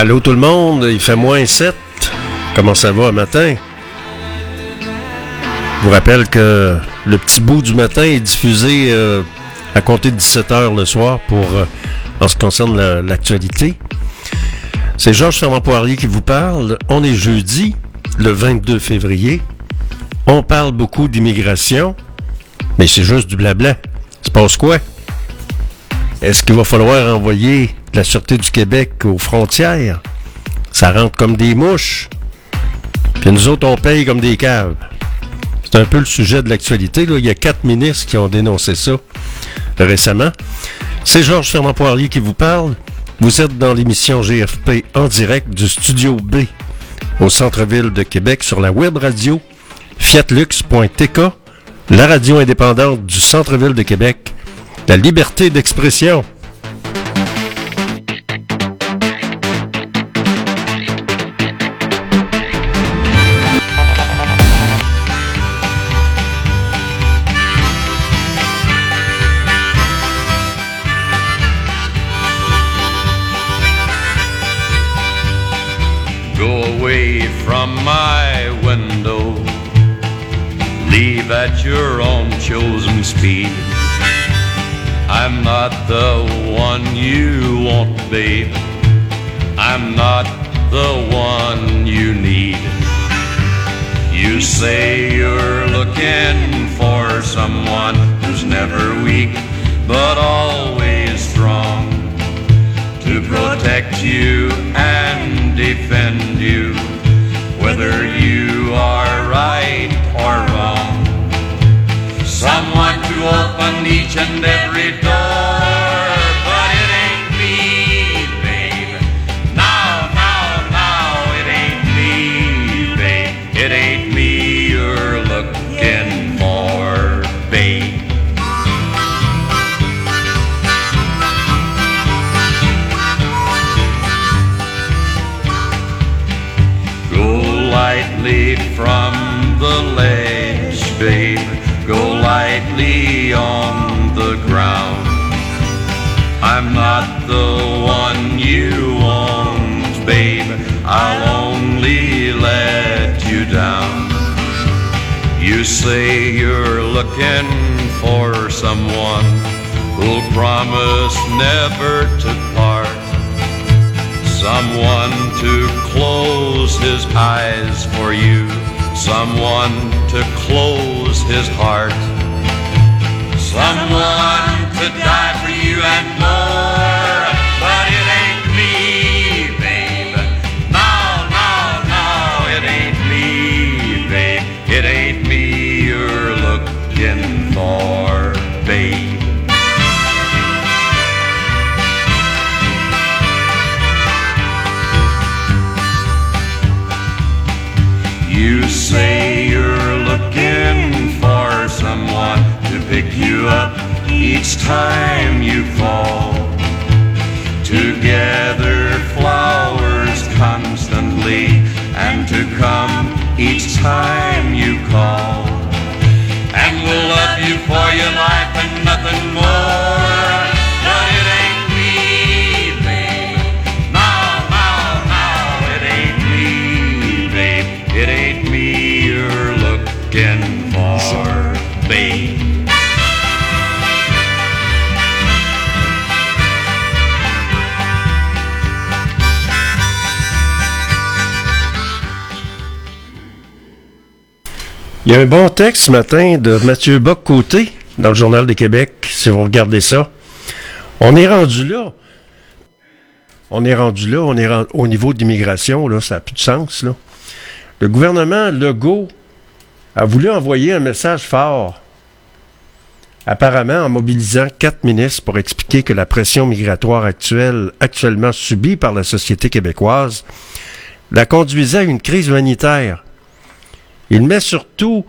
Allô tout le monde, il fait moins 7. Comment ça va matin? Je vous rappelle que le petit bout du matin est diffusé euh, à compter de 17 heures le soir pour euh, en ce qui concerne l'actualité. C'est Georges Fermand Poirier qui vous parle. On est jeudi, le 22 février. On parle beaucoup d'immigration, mais c'est juste du blabla. Se passe quoi? Est-ce qu'il va falloir envoyer la Sûreté du Québec aux frontières? Ça rentre comme des mouches. Puis nous autres, on paye comme des caves. C'est un peu le sujet de l'actualité. Il y a quatre ministres qui ont dénoncé ça récemment. C'est Georges Fernand Poirier qui vous parle. Vous êtes dans l'émission GFP en direct du Studio B au centre-ville de Québec sur la web radio fiatlux.tk, la radio indépendante du centre-ville de Québec la liberté d'expression. Babe. I'm not the one you need. You say you're looking for someone who's never weak, but always strong to protect you and defend you, whether you are right or wrong. Someone to open each and every door, the ledge, babe. Go lightly on the ground. I'm not the one you want, babe. I'll only let you down. You say you're looking for someone who'll promise never to part. Someone to close his eyes for you. Someone to close his heart. Someone time you fall. To gather flowers constantly and to come each time you call. And we'll love you for your life Il y a un bon texte ce matin de Mathieu Bock-Côté dans le Journal de Québec, si vous regardez ça. On est rendu là. On est rendu là, on est ren- au niveau de l'immigration, là, ça n'a plus de sens. Là. Le gouvernement Legault a voulu envoyer un message fort, apparemment en mobilisant quatre ministres pour expliquer que la pression migratoire actuelle, actuellement subie par la société québécoise la conduisait à une crise humanitaire. Il met surtout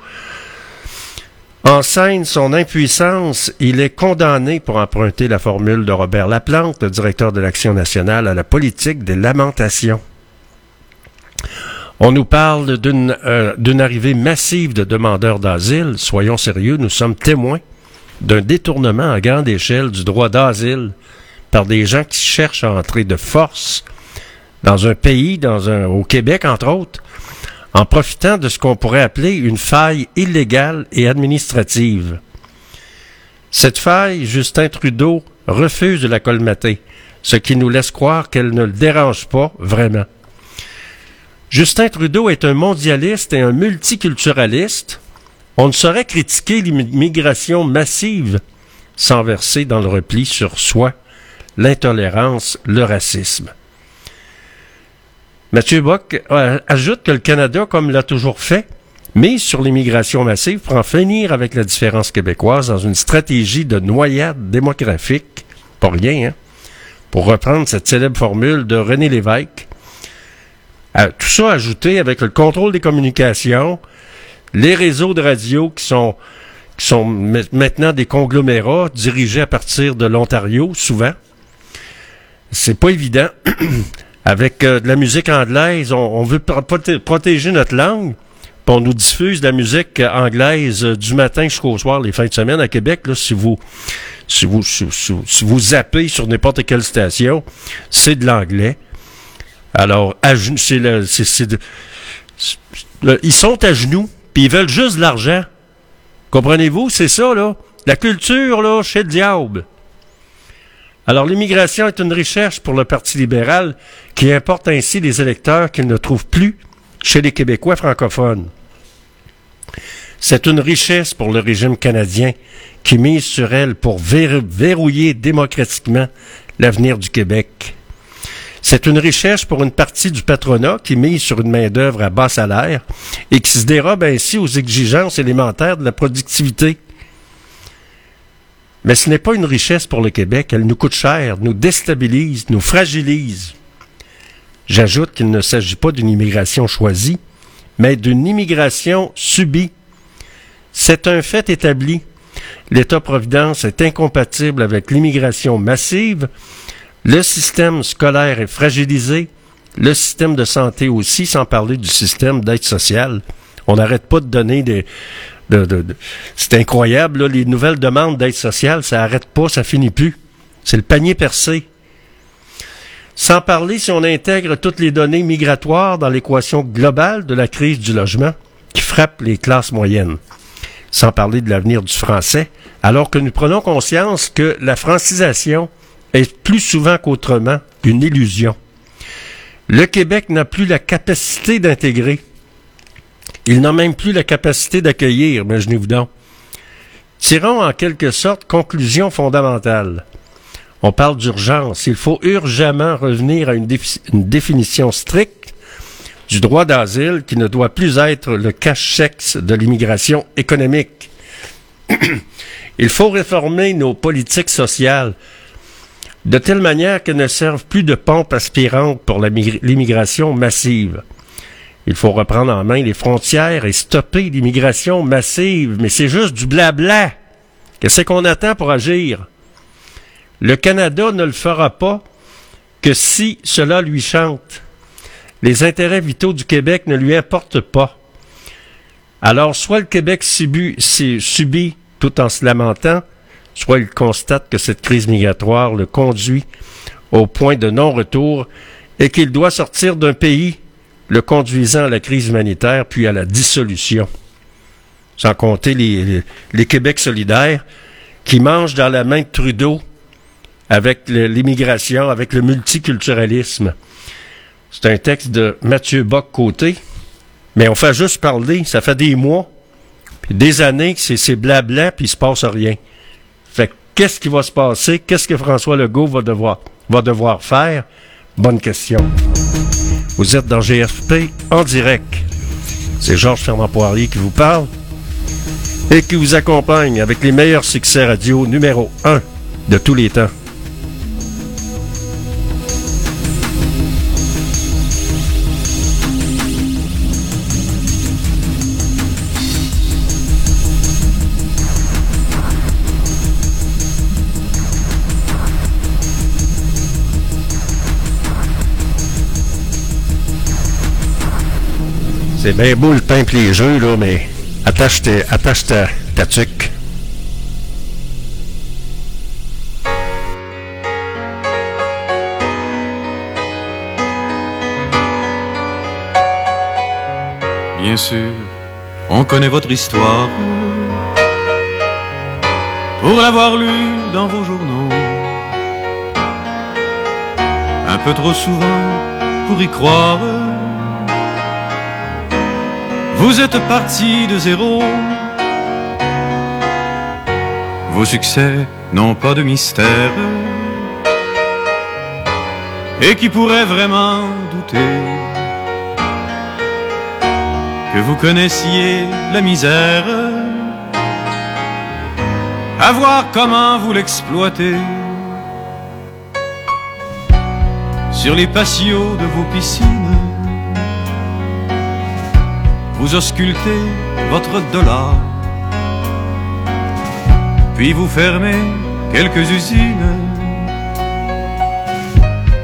en scène son impuissance. Il est condamné pour emprunter la formule de Robert Laplante, le directeur de l'Action nationale, à la politique des lamentations. On nous parle d'une euh, d'une arrivée massive de demandeurs d'asile. Soyons sérieux, nous sommes témoins d'un détournement à grande échelle du droit d'asile par des gens qui cherchent à entrer de force dans un pays, dans un, au Québec entre autres, en profitant de ce qu'on pourrait appeler une faille illégale et administrative. Cette faille, Justin Trudeau refuse de la colmater, ce qui nous laisse croire qu'elle ne le dérange pas vraiment. Justin Trudeau est un mondialiste et un multiculturaliste. On ne saurait critiquer l'immigration massive sans verser dans le repli sur soi, l'intolérance, le racisme. Mathieu Bock euh, ajoute que le Canada, comme l'a toujours fait, mise sur l'immigration massive pour en finir avec la différence québécoise dans une stratégie de noyade démographique, pas rien, hein, pour reprendre cette célèbre formule de René Lévesque. Tout ça ajouté avec le contrôle des communications, les réseaux de radio qui sont qui sont maintenant des conglomérats dirigés à partir de l'Ontario, souvent. C'est pas évident. Avec euh, de la musique anglaise, on, veut protéger notre langue. Puis on nous diffuse de la musique anglaise euh, du matin jusqu'au soir, les fins de semaine à Québec. Là, si vous si vous si, vous zappez sur n'importe quelle station, c'est de l'anglais. Alors, c'est le, ils sont à genoux, puis ils veulent juste de l'argent. Comprenez-vous? C'est ça, là. La culture, là, chez le diable. Alors, l'immigration est une richesse pour le Parti libéral qui importe ainsi des électeurs qu'il ne trouve plus chez les Québécois francophones. C'est une richesse pour le régime canadien qui mise sur elle pour verrouiller démocratiquement l'avenir du Québec. C'est une richesse pour une partie du patronat qui mise sur une main-d'œuvre à bas salaire et qui se dérobe ainsi aux exigences élémentaires de la productivité. Mais ce n'est pas une richesse pour le Québec, elle nous coûte cher, nous déstabilise, nous fragilise. J'ajoute qu'il ne s'agit pas d'une immigration choisie, mais d'une immigration subie. C'est un fait établi. L'État-providence est incompatible avec l'immigration massive le système scolaire est fragilisé, le système de santé aussi, sans parler du système d'aide sociale. On n'arrête pas de donner des... c'est incroyable, les nouvelles demandes d'aide sociale, ça n'arrête pas, ça finit plus. C'est le panier percé. Sans parler si on intègre toutes les données migratoires dans l'équation globale de la crise du logement qui frappe les classes moyennes. Sans parler de l'avenir du français, alors que nous prenons conscience que la francisation est plus souvent qu'autrement une illusion. Le Québec n'a plus la capacité d'intégrer. Il n'a même plus la capacité d'accueillir, imaginez-vous donc. Tirons en quelque sorte conclusion fondamentale. On parle d'urgence. Il faut urgemment revenir à une, une définition stricte du droit d'asile qui ne doit plus être le cache-sexe de l'immigration économique. Il faut réformer nos politiques sociales de telle manière qu'elles ne servent plus de pompe aspirante pour l'immigration massive. Il faut reprendre en main les frontières et stopper l'immigration massive, mais c'est juste du blabla. Qu'est-ce qu'on attend pour agir? Le Canada ne le fera pas que si cela lui chante. Les intérêts vitaux du Québec ne lui importent pas. Alors, soit le Québec subit, tout en se lamentant, soit il constate que cette crise migratoire le conduit au point de non-retour et qu'il doit sortir d'un pays le conduisant à la crise humanitaire puis à la dissolution. Sans compter les, les, Québec solidaires qui mangent dans la main de Trudeau avec l'immigration, avec le multiculturalisme. C'est un texte de Mathieu Bock-Côté, mais on fait juste parler, ça fait des mois, puis des années que c'est blabla, puis il se passe rien. Fait qu'est-ce qui va se passer? Qu'est-ce que François Legault va devoir, va devoir faire? Bonne question. Vous êtes dans GFP en direct. C'est Georges Fernand Poirier qui vous parle et qui vous accompagne avec les meilleurs succès radio numéro 1 de tous les temps. C'est bien beau le pain et les jeux, là, mais attache, tes, attache ta, ta tuque. Bien sûr, on connaît votre histoire pour l'avoir lu dans vos journaux. Un peu trop souvent pour y croire. Vous êtes parti de zéro. Vos succès n'ont pas de mystère. Et qui pourrait vraiment douter que vous connaissiez la misère? À voir comment vous l'exploitez. Sur les patios de vos piscines, vous auscultez votre dollar, puis vous fermez quelques usines.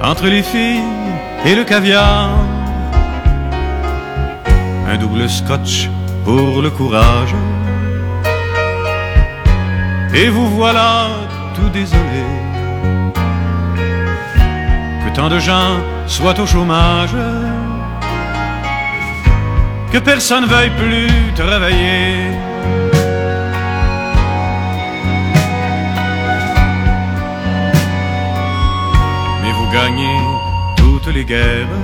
Entre les filles et le caviar. Un double scotch pour le courage. Et vous voilà tout désolé. Que tant de gens soient au chômage, que personne veuille plus travailler. Mais vous gagnez toutes les guerres.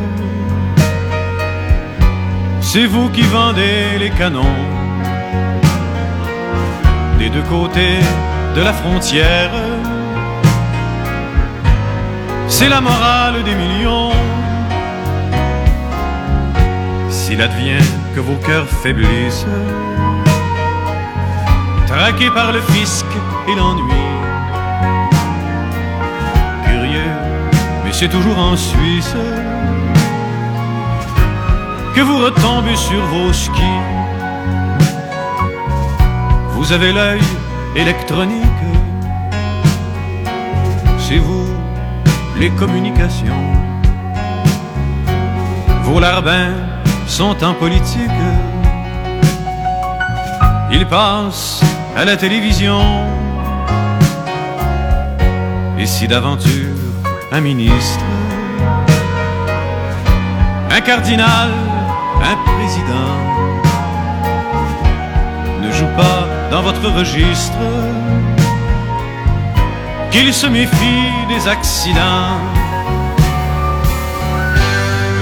C'est vous qui vendez les canons des deux côtés de la frontière. C'est la morale des millions. S'il advient que vos cœurs faiblissent, traqués par le fisc et l'ennui, curieux, mais c'est toujours en Suisse que vous retombez sur vos skis. Vous avez l'œil électronique, c'est vous les communications. Vos larbins sont en politique, ils passent à la télévision. Et si d'aventure un ministre, un cardinal, un président ne joue pas dans votre registre qu'il se méfie des accidents.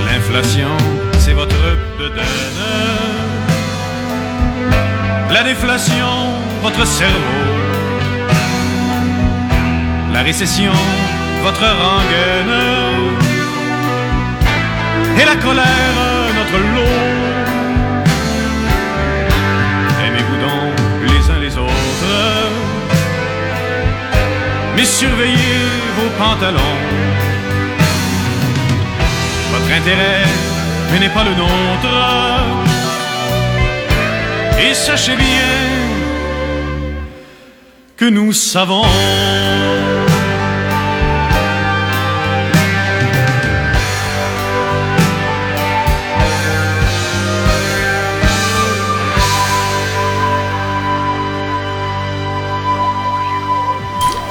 L'inflation, La déflation, votre cerveau. La récession, votre rengaine. Et la colère, notre lot. mais surveillez vos pantalons. Votre intérêt n'est pas le nôtre. Et sachez bien que nous savons.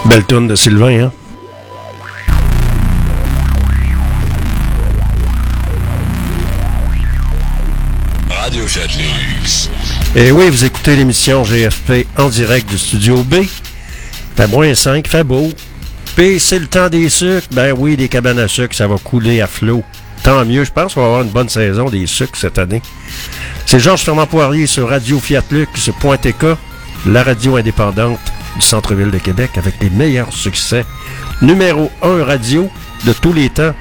Belle tourne de Sylvain, hein? Et oui, vous écoutez l'émission GFP en direct du studio B. Fait moins 5, fait beau. Puis c'est le temps des sucres. Ben oui, des cabanes à sucre, ça va couler à flot. Tant mieux, je pense qu'on va avoir une bonne saison des sucres cette année. C'est Georges Fernand Poirier sur Radio Fiat Lux, .tk, la radio indépendante du centre-ville de Québec avec les meilleurs succès. Numéro 1 radio de tous les temps.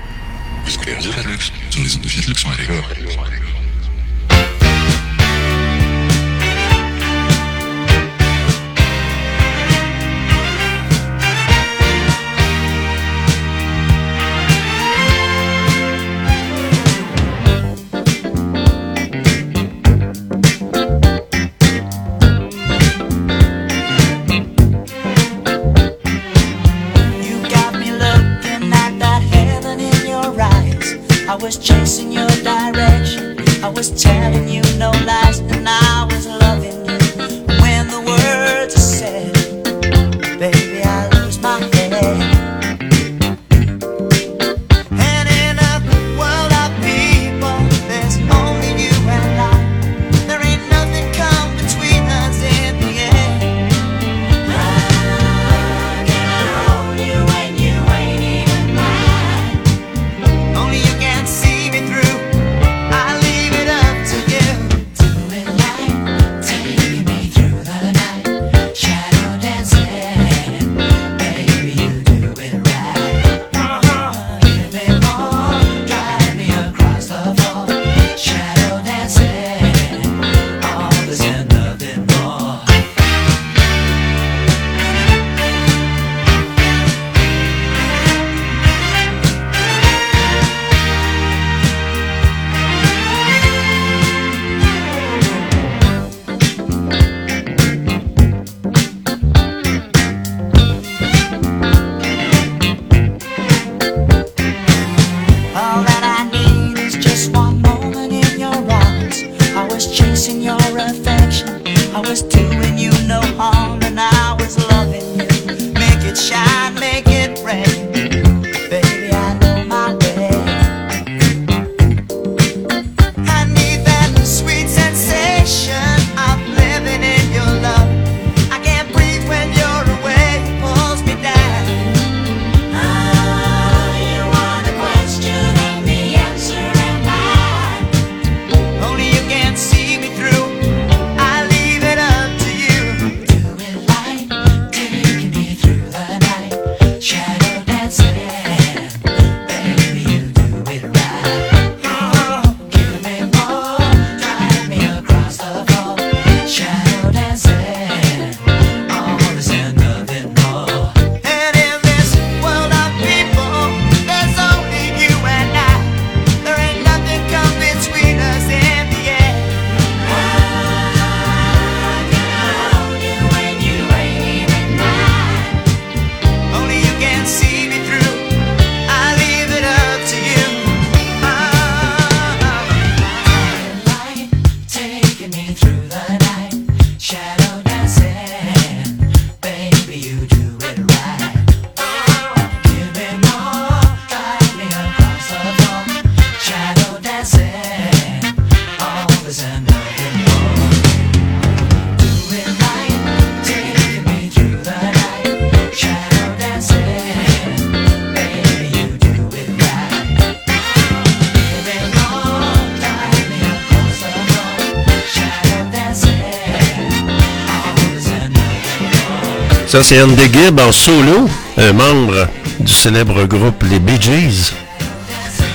Ça, c'est Andy Gibb en solo, un membre du célèbre groupe Les Bee Gees.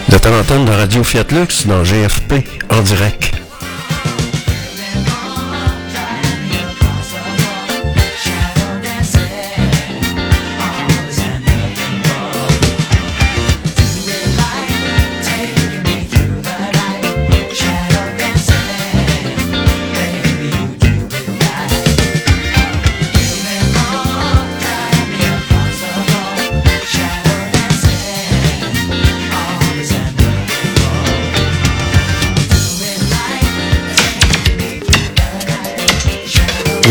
De temps en temps dans Radio Fiat Lux, dans GFP, en direct.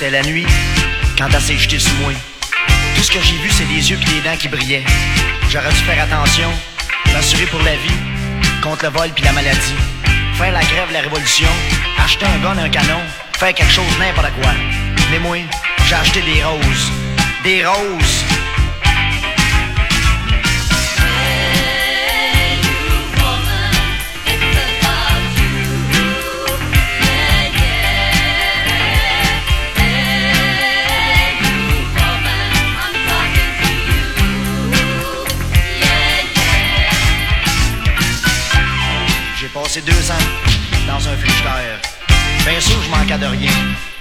C'était la nuit, quand elle s'est jetée sur moi. Tout ce que j'ai vu, c'est des yeux et des dents qui brillaient. J'aurais dû faire attention, m'assurer pour la vie, contre le vol puis la maladie. Faire la grève, la révolution, acheter un gun, un canon, faire quelque chose, n'importe quoi. Mais moi, j'ai acheté des roses. Des roses! Passé deux ans dans un frigidaire. Bien sûr, je manquais de rien.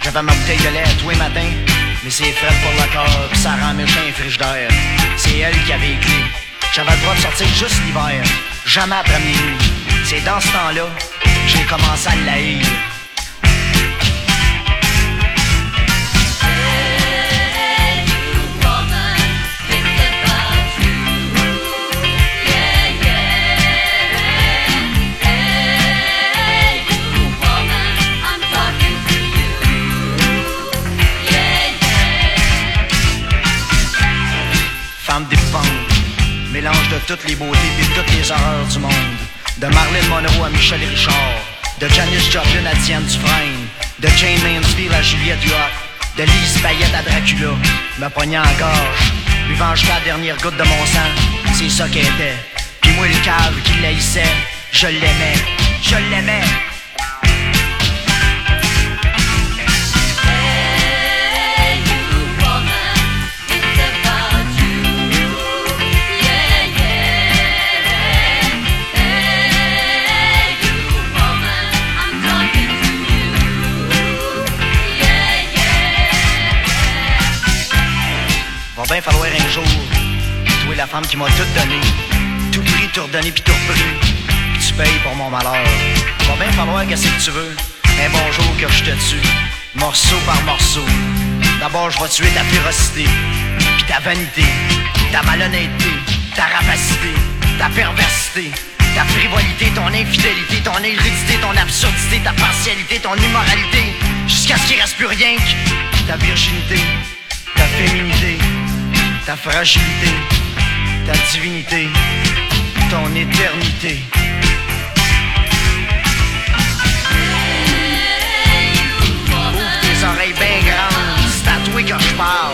J'avais ma bouteille de lait tous les matins, mais c'est frais pour le corps, ça rend méchant un frigidaire. C'est elle qui avait clés. J'avais le droit de sortir juste l'hiver, jamais après minuit. C'est dans ce temps-là que j'ai commencé à l'haïr. De toutes les beautés et toutes les horreurs du monde. De Marilyn Monroe à Michel Richard, de Janis Joplin à Diane Dufresne, de Jane Mansfield à Juliette de Lise Payette à Dracula, me pognant en gorge, buvant jusqu'à la dernière goutte de mon sang, c'est ça qu'elle était. Puis moi le cave qui l'haïssait, je l'aimais, je l'aimais. Femme qui m'a tout donné. Tout pris, tout redonné puis tout repris. Tu payes pour mon malheur. Va bien falloir qu'est-ce que tu veux. Un bon jour que je te tue. Morceau par morceau. D'abord, je vais tuer ta férocité. Puis ta vanité. Ta malhonnêteté. Ta rapacité. Ta perversité. Ta frivolité, ton infidélité, ton hérédité, ton absurdité, ta partialité, ton immoralité, jusqu'à ce qu'il reste plus rien que ta virginité, ta féminité, ta fragilité, ta divinité, ton éternité. Ouvre tes oreilles bien grandes, c'est à que je parle.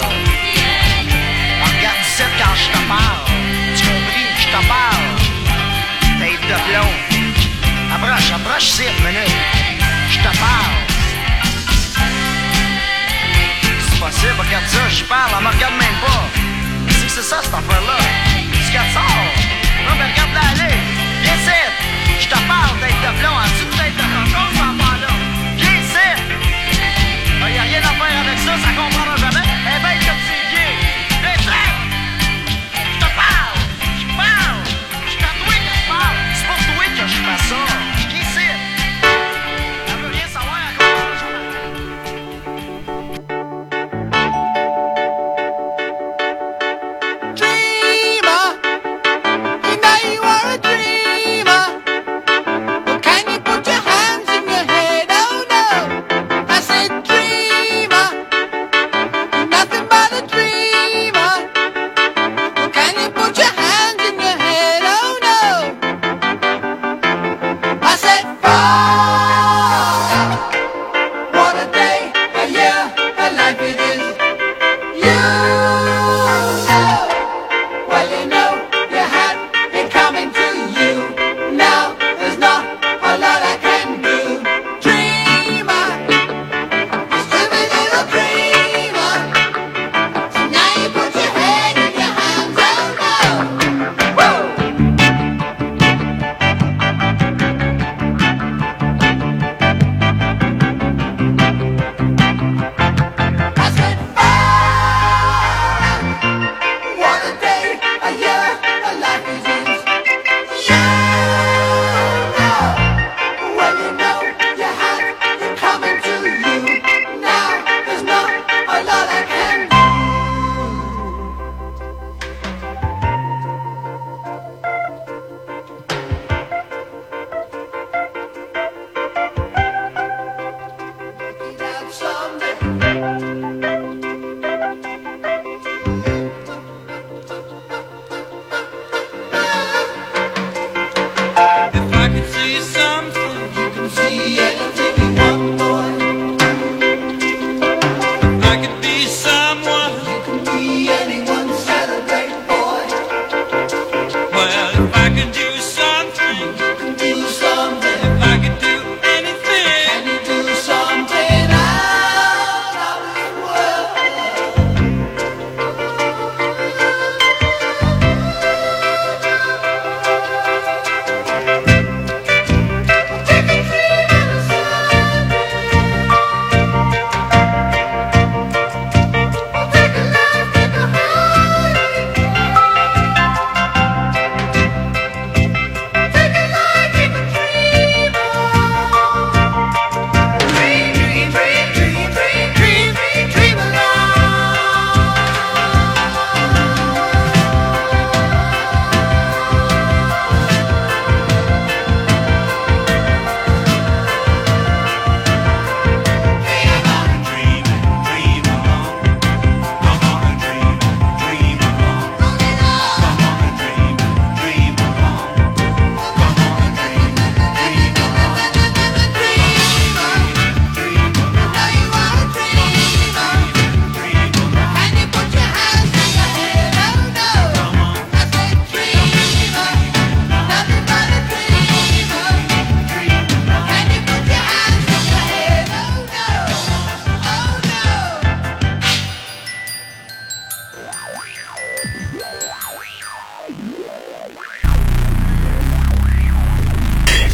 Cette affaire-là. C'est qu'elle sort. Non, mais regarde-la aller. Viens ici. Je te parle, tête de plomb. As-tu une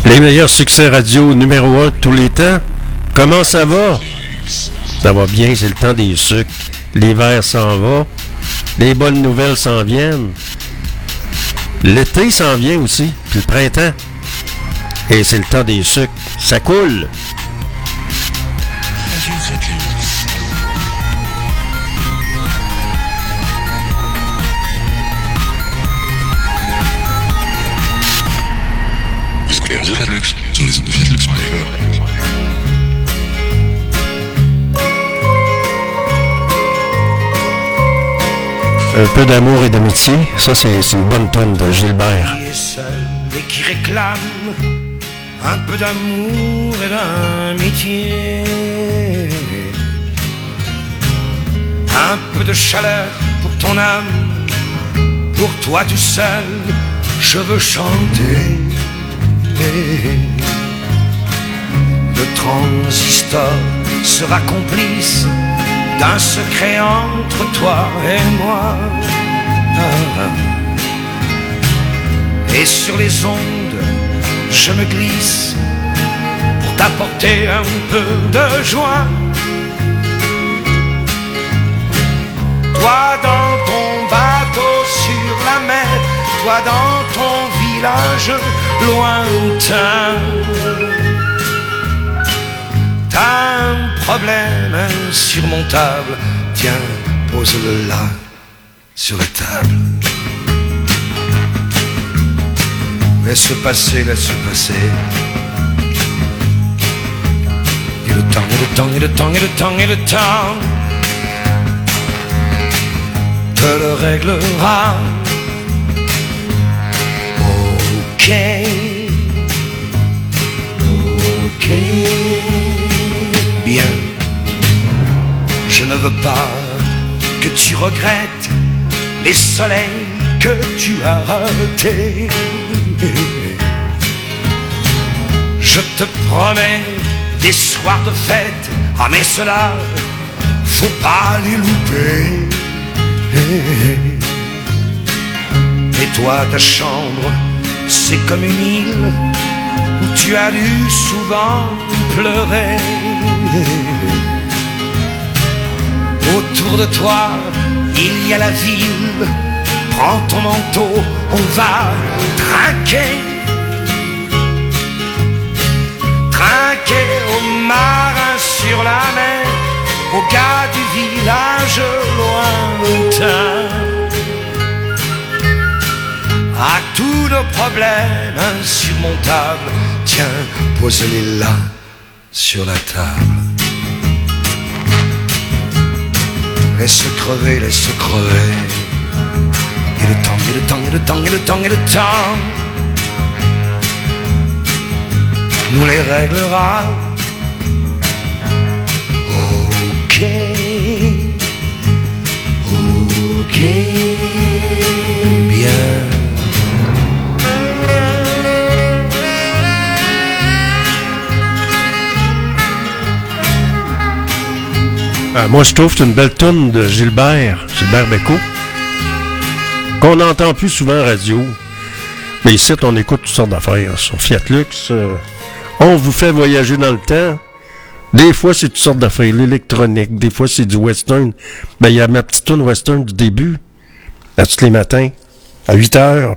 Les meilleurs succès radio numéro 1 de tous les temps. Comment ça va? Ça va bien, c'est le temps des sucres. L'hiver s'en va. Les bonnes nouvelles s'en viennent. L'été s'en vient aussi, puis le printemps. Et c'est le temps des sucres. Ça coule. Sur les ondes de Fiat Luxembourg. Un peu d'amour et d'amitié, ça c'est c'est une bonne tonne de Gilbert. qui est seul et qui réclame un peu d'amour et d'amitié. Un peu de chaleur pour ton âme, pour toi tout seul, je veux chanter. Le transistor sera complice d'un secret entre toi et moi. Et sur les ondes, je me glisse pour t'apporter un peu de joie. Toi dans ton bateau sur la mer, toi dans ton village lointain. T'as un problème insurmontable, tiens, pose-le là, sur la table. Laisse passer, laisse passer. Et le temps, et le temps, et le temps, et le temps, et le temps te le réglera. Ok, ok, bien. Je ne veux pas que tu regrettes les soleils que tu as ratés. Je te promets des soirs de fête, ah mais cela, faut pas les louper. Et toi, ta chambre, c'est comme une île où tu as dû souvent pleurer. Autour de toi, il y a la ville. Prends ton manteau, on va trinquer. Trinquer aux marins sur la mer, aux gars du village lointain. À tous nos problèmes insurmontables, tiens, pose-les là sur la table. Laisse crever, laisse crever. Et le temps, et le temps, et le temps, et le temps, et le temps nous les réglera. Ok, ok, bien. Ah, moi, je trouve que c'est une belle tonne de Gilbert, Gilbert Bécaud, qu'on n'entend plus souvent en radio. Mais ici, on écoute toutes sortes d'affaires sur Fiat Lux. euh, on vous fait voyager dans le temps. Des fois, c'est toutes sortes d'affaires, l'électronique. Des fois, c'est du western. Ben, il y a ma petite tune western du début, à tous les matins, à 8 heures.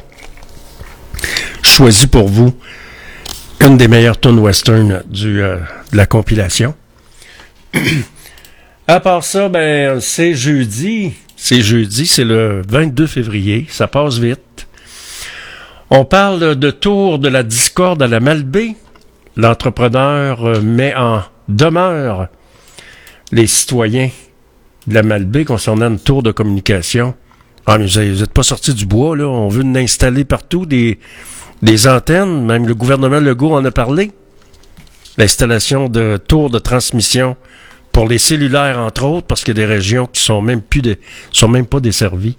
Choisi pour vous une des meilleures tunes western du, euh, de la compilation. À part ça, ben, c'est jeudi. C'est jeudi, c'est le 22 février. Ça passe vite. On parle de tour de la discorde à la Malbaie. L'entrepreneur euh, met en demeure les citoyens de la Malbaie concernant une tour de communication. Ah, mais vous n'êtes pas sortis du bois, là. On veut installer partout des, des antennes. Même le gouvernement Legault en a parlé. L'installation de tours de transmission pour les cellulaires, entre autres, parce qu'il y a des régions qui sont même plus de, sont même pas desservies.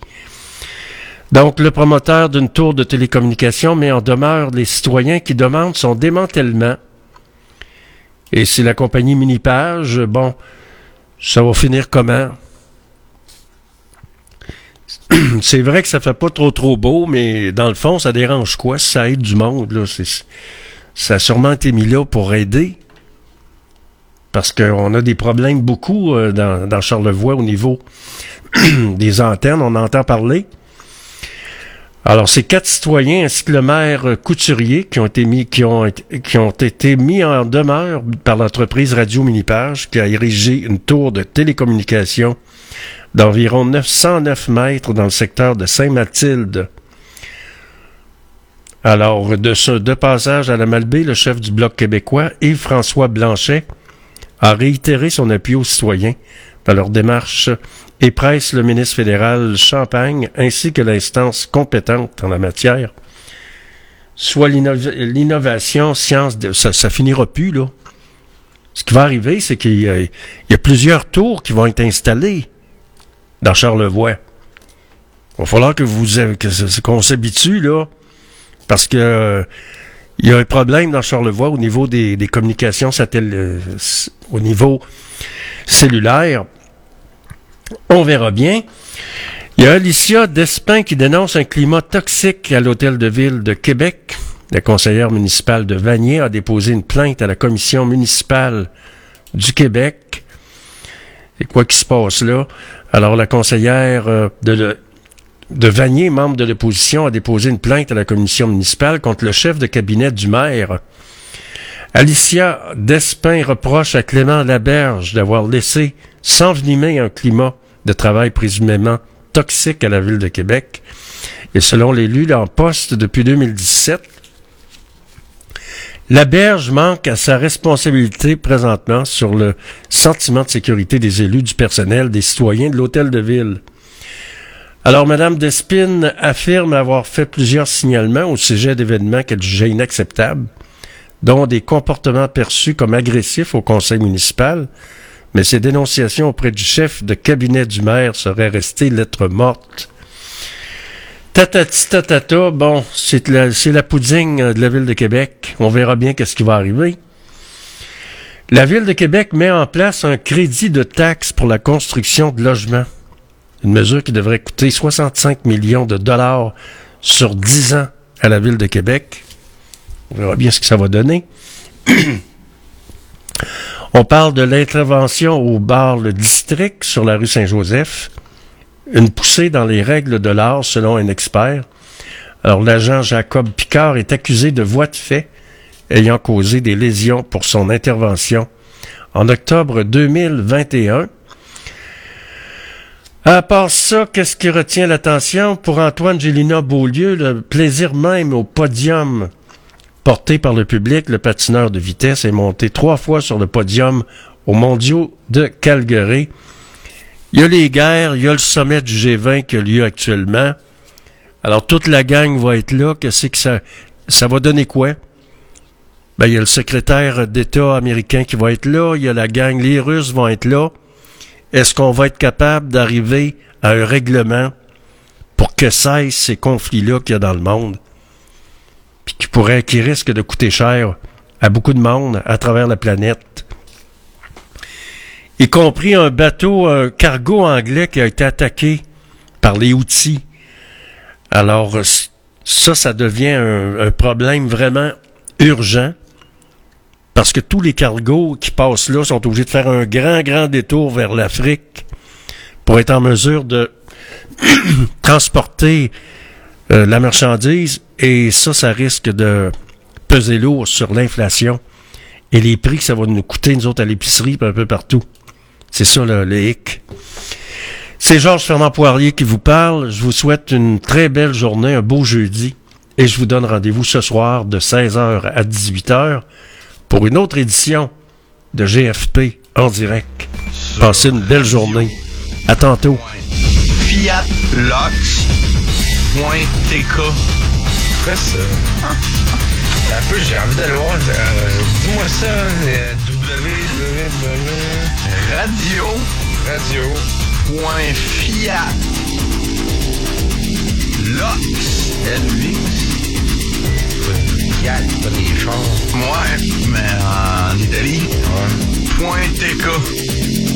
Donc, le promoteur d'une tour de télécommunication met en demeure les citoyens qui demandent son démantèlement. Et c'est la compagnie Minipage. Bon, ça va finir comment? C'est vrai que ça fait pas trop trop beau, mais dans le fond, ça dérange quoi? si Ça aide du monde, là. Ça a sûrement été mis là pour aider. Parce qu'on a des problèmes beaucoup euh, dans, dans Charlevoix au niveau des antennes, on entend parler. Alors, c'est quatre citoyens ainsi que le maire euh, couturier qui ont été mis, qui ont, qui ont été mis en demeure par l'entreprise Radio Minipage qui a érigé une tour de télécommunication d'environ 909 mètres dans le secteur de Saint-Mathilde. Alors, de ce de passage à la Malbaie, le chef du Bloc québécois, Yves-François Blanchet, a réitéré son appui aux citoyens dans leur démarche et presse le ministre fédéral Champagne ainsi que l'instance compétente en la matière. Soit l'inno- l'innovation, science, ça, ça finira plus, là. Ce qui va arriver, c'est qu'il y, a- plusieurs tours qui vont être installées dans Charlevoix. Il va falloir que vous qu'on s'habitue, là, parce que il y a un problème dans Charlevoix au niveau des, des communications satel- euh, au niveau cellulaire. On verra bien. Il y a Alicia Despin qui dénonce un climat toxique à l'hôtel de ville de Québec. La conseillère municipale de Vanier a déposé une plainte à la commission municipale du Québec. C'est quoi qui se passe là? Alors, la conseillère euh, de, de, Vanier, membre de l'opposition, a déposé une plainte à la commission municipale contre le chef de cabinet du maire. Alicia Despin reproche à Clément Laberge d'avoir laissé s'envenimer un climat de travail présumément toxique à la ville de Québec. Et selon l'élu en poste depuis 2017, Laberge manque à sa responsabilité présentement sur le sentiment de sécurité des élus, du personnel, des citoyens de l'hôtel de ville. Alors, Mme Despines affirme avoir fait plusieurs signalements au sujet d'événements qu'elle jugeait inacceptables, dont des comportements perçus comme agressifs au conseil municipal, mais ces dénonciations auprès du chef de cabinet du maire seraient restées lettres mortes. Tatati tatata, bon, c'est la, c'est la pouding euh, de la Ville de Québec. On verra bien qu'est-ce qui va arriver. La Ville de Québec met en place un crédit de taxes pour la construction de logements. Une mesure qui devrait coûter 65 millions de dollars sur 10 ans à la Ville de Québec. On verra bien ce que ça va donner. On parle de l'intervention au bar Le District sur la rue Saint-Joseph. Une poussée dans les règles de l'art selon un expert. Alors l'agent Jacob Picard est accusé de voie de fait ayant causé des lésions pour son intervention en octobre 2021. À part ça, qu'est-ce qui retient l'attention? Pour Antoine Gélina Beaulieu, le plaisir même au podium porté par le public, le patineur de vitesse est monté trois fois sur le podium aux mondiaux de Calgary. Il y a les guerres, il y a le sommet du G20 qui a lieu actuellement. Alors toute la gang va être là. Qu'est-ce que ça, ça va donner quoi? Ben, il y a le secrétaire d'État américain qui va être là, il y a la gang, les Russes vont être là. Est-ce qu'on va être capable d'arriver à un règlement pour que cessent ces conflits-là qu'il y a dans le monde? Puis qui pourraient, qui risquent de coûter cher à beaucoup de monde à travers la planète? Y compris un bateau, un cargo anglais qui a été attaqué par les outils. Alors, ça, ça devient un problème vraiment urgent parce que tous les cargos qui passent là sont obligés de faire un grand, grand détour vers l'Afrique pour être en mesure de transporter euh, la marchandise et ça, ça risque de peser lourd sur l'inflation et les prix que ça va nous coûter, nous autres, à l'épicerie, un peu partout. C'est ça le, le hic. C'est Georges Fernand Poirier qui vous parle. Je vous souhaite une très belle journée, un beau jeudi. Et je vous donne rendez-vous ce soir de 16h à 18h pour une autre édition de GFP en direct. Passez une belle journée. À tantôt. Fiat Lux. .tk. Quoi ça? Un peu, j'ai envie d'aller voir. euh, Dis-moi ça, euh, www. Radio. Radio. Point Fiat. Lux. Chars. Ouais, mais en Italie. Point TK.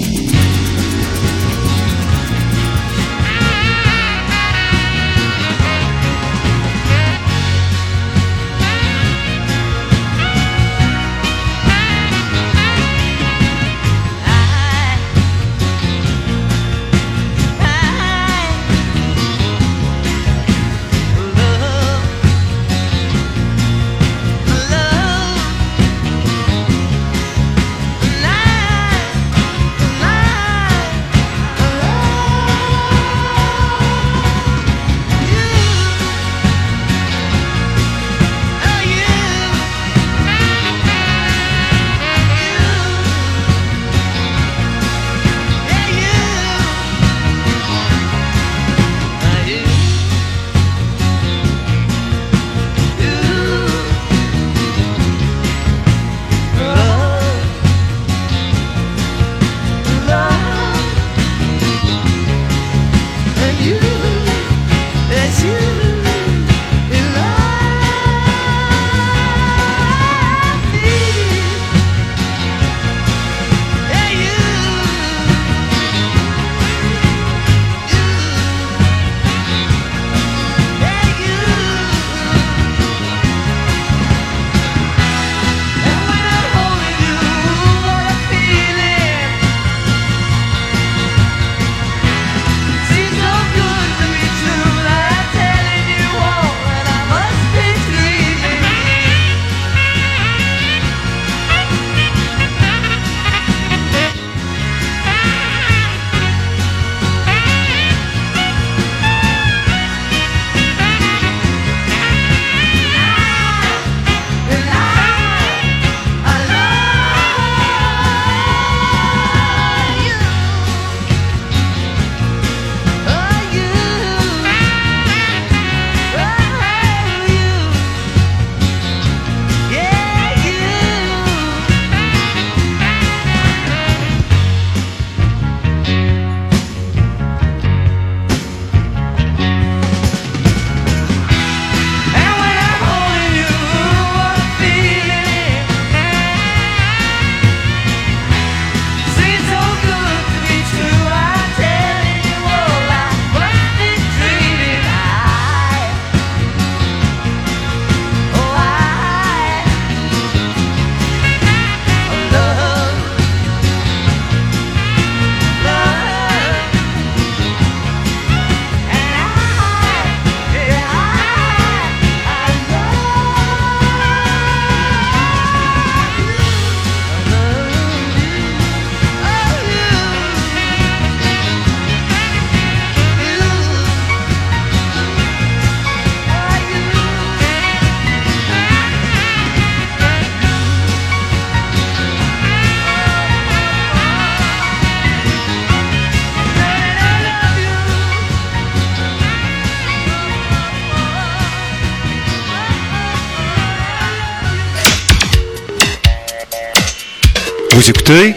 Écoutez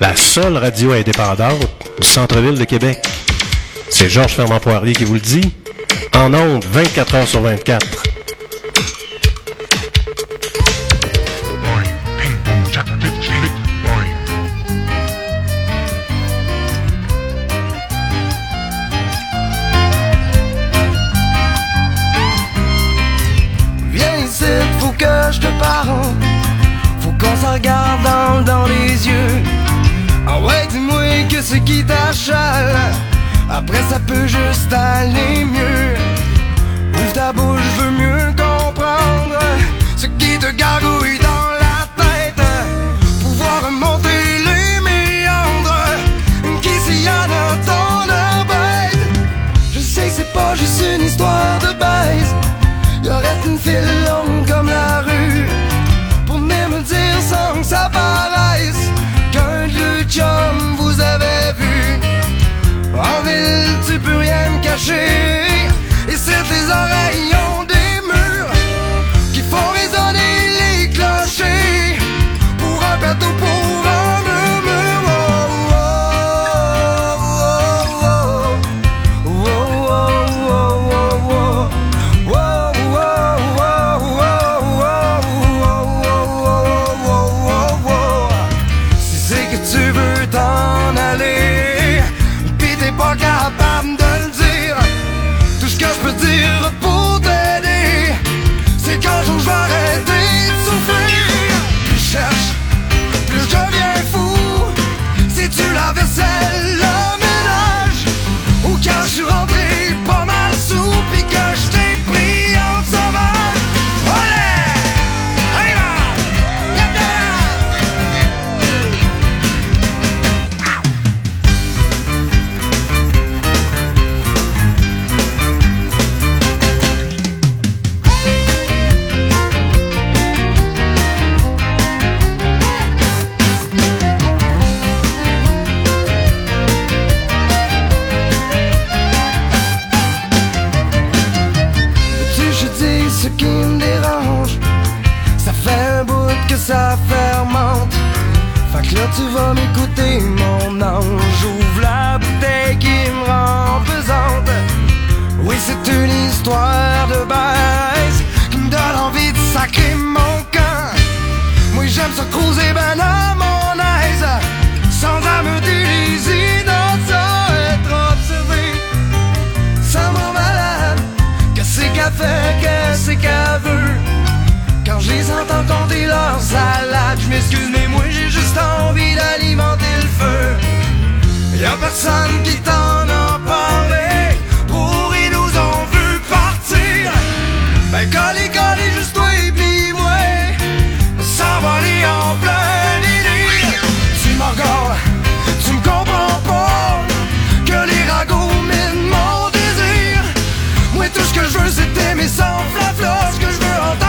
la seule radio indépendante du centre-ville de Québec. C'est Georges Fernand Poirier qui vous le dit. En ondes, 24 heures sur 24. Dans, dans les yeux. Ah ouais, dis-moi que ce qui t'achale. Après, ça peut juste aller mieux. Ouvre ta bouche, je veux mieux comprendre ce qui te gargouille dans rien ça fermente. Fait que là tu vas m'écouter mon ange. J'ouvre la bouteille qui me rend pesante. Oui c'est une histoire de baisse Qui me donne envie de sacrer mon camp. Moi j'aime ça cruiser ben à mon aise Sans me dans ça Être observé ça me malade Que c'est qu'elle fait, que c'est qu'elle veut les entends compter leur salade Je m'excuse mais moi j'ai juste envie d'alimenter le feu. Y'a personne qui t'en a parlé. Pour ils nous ont vu partir. Ben collez, collez juste toi et puis moi. S'envoler en plein idée Tu me regardes, tu me comprends pas Que les ragots minent mon désir. Moi tout ce que je veux c'est t'aimer sans flafla Ce que je veux entendre